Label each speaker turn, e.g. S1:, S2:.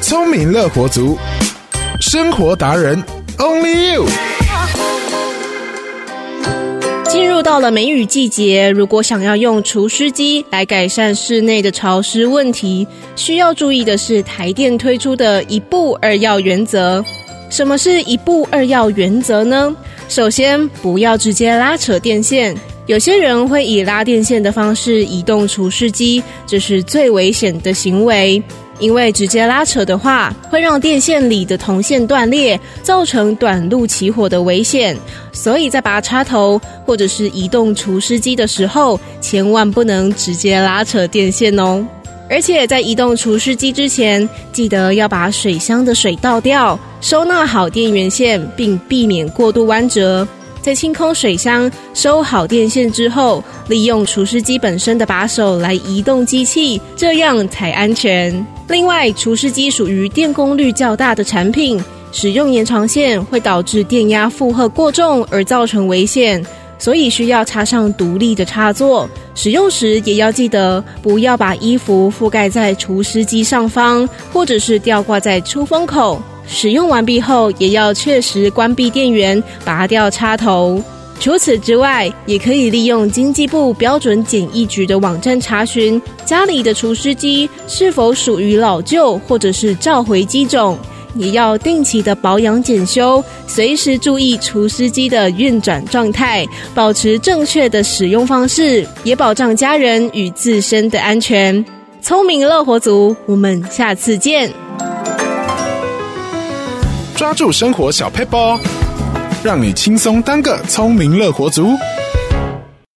S1: 聪明乐活族，生活达人，Only You。
S2: 进入到了梅雨季节，如果想要用除湿机来改善室内的潮湿问题，需要注意的是台电推出的一步二要原则。什么是一步二要原则呢？首先，不要直接拉扯电线。有些人会以拉电线的方式移动除湿机，这是最危险的行为。因为直接拉扯的话，会让电线里的铜线断裂，造成短路起火的危险。所以在拔插头或者是移动除湿机的时候，千万不能直接拉扯电线哦。而且在移动除湿机之前，记得要把水箱的水倒掉，收纳好电源线，并避免过度弯折。在清空水箱、收好电线之后，利用除湿机本身的把手来移动机器，这样才安全。另外，除湿机属于电功率较大的产品，使用延长线会导致电压负荷过重而造成危险，所以需要插上独立的插座。使用时也要记得不要把衣服覆盖在除湿机上方，或者是吊挂在出风口。使用完毕后，也要确实关闭电源，拔掉插头。除此之外，也可以利用经济部标准检疫局的网站查询家里的除湿机是否属于老旧或者是召回机种，也要定期的保养检修，随时注意除湿机的运转状态，保持正确的使用方式，也保障家人与自身的安全。聪明乐活族，我们下次见。
S1: 抓住生活小 paper，，让你轻松当个聪明乐活族。